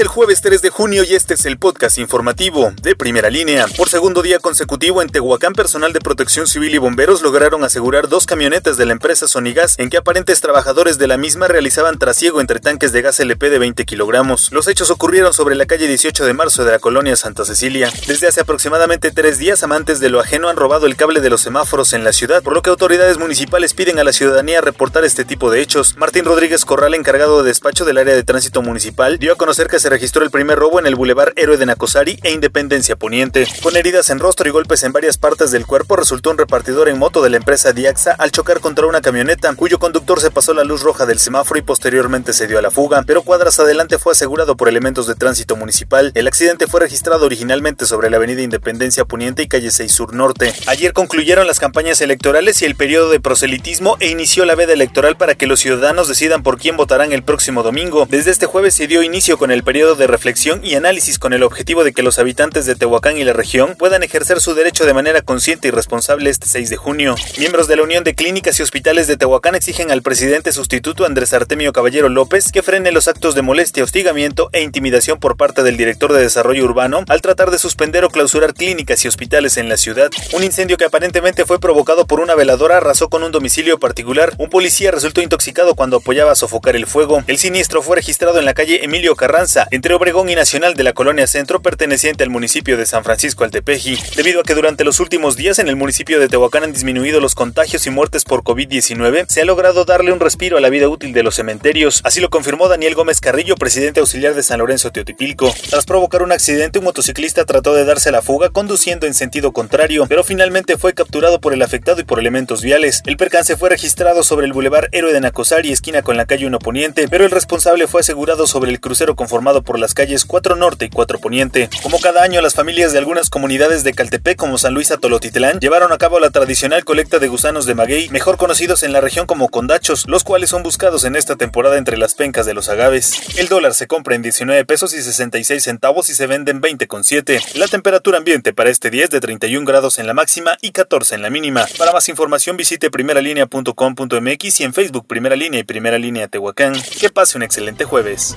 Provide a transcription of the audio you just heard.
El jueves 3 de junio y este es el podcast informativo de primera línea. Por segundo día consecutivo en Tehuacán, personal de protección civil y bomberos lograron asegurar dos camionetas de la empresa Sonigas en que aparentes trabajadores de la misma realizaban trasiego entre tanques de gas LP de 20 kilogramos. Los hechos ocurrieron sobre la calle 18 de marzo de la colonia Santa Cecilia. Desde hace aproximadamente tres días, amantes de lo ajeno han robado el cable de los semáforos en la ciudad, por lo que autoridades municipales piden a la ciudadanía reportar este tipo de hechos. Martín Rodríguez Corral, encargado de despacho del área de tránsito municipal, dio a conocer que se registró el primer robo en el bulevar Héroe de Nacosari e Independencia Poniente. Con heridas en rostro y golpes en varias partes del cuerpo, resultó un repartidor en moto de la empresa Diaxa al chocar contra una camioneta, cuyo conductor se pasó la luz roja del semáforo y posteriormente se dio a la fuga, pero cuadras adelante fue asegurado por elementos de tránsito municipal. El accidente fue registrado originalmente sobre la avenida Independencia Poniente y calle 6 Sur Norte. Ayer concluyeron las campañas electorales y el periodo de proselitismo e inició la veda electoral para que los ciudadanos decidan por quién votarán el próximo domingo. Desde este jueves se dio inicio con el periodo de reflexión y análisis con el objetivo de que los habitantes de Tehuacán y la región puedan ejercer su derecho de manera consciente y responsable este 6 de junio. Miembros de la Unión de Clínicas y Hospitales de Tehuacán exigen al presidente sustituto Andrés Artemio Caballero López que frene los actos de molestia, hostigamiento e intimidación por parte del director de Desarrollo Urbano al tratar de suspender o clausurar clínicas y hospitales en la ciudad. Un incendio que aparentemente fue provocado por una veladora arrasó con un domicilio particular. Un policía resultó intoxicado cuando apoyaba a sofocar el fuego. El siniestro fue registrado en la calle Emilio Carranza, entre Obregón y Nacional de la Colonia Centro, perteneciente al municipio de San Francisco Altepeji, debido a que durante los últimos días en el municipio de Tehuacán han disminuido los contagios y muertes por COVID-19, se ha logrado darle un respiro a la vida útil de los cementerios. Así lo confirmó Daniel Gómez Carrillo, presidente auxiliar de San Lorenzo Teotipilco. Tras provocar un accidente, un motociclista trató de darse la fuga conduciendo en sentido contrario, pero finalmente fue capturado por el afectado y por elementos viales. El percance fue registrado sobre el bulevar Héroe de Nacosari, esquina con la calle 1 Poniente, pero el responsable fue asegurado sobre el crucero conformado por las calles 4 Norte y 4 Poniente. Como cada año, las familias de algunas comunidades de Caltepec, como San Luis Atolotitlán, llevaron a cabo la tradicional colecta de gusanos de maguey, mejor conocidos en la región como condachos, los cuales son buscados en esta temporada entre las pencas de los agaves. El dólar se compra en 19 pesos y 66 centavos y se vende en 20,7. La temperatura ambiente para este día es de 31 grados en la máxima y 14 en la mínima. Para más información visite primeralinea.com.mx y en Facebook Primera Línea y Primera Línea Tehuacán. Que pase un excelente jueves.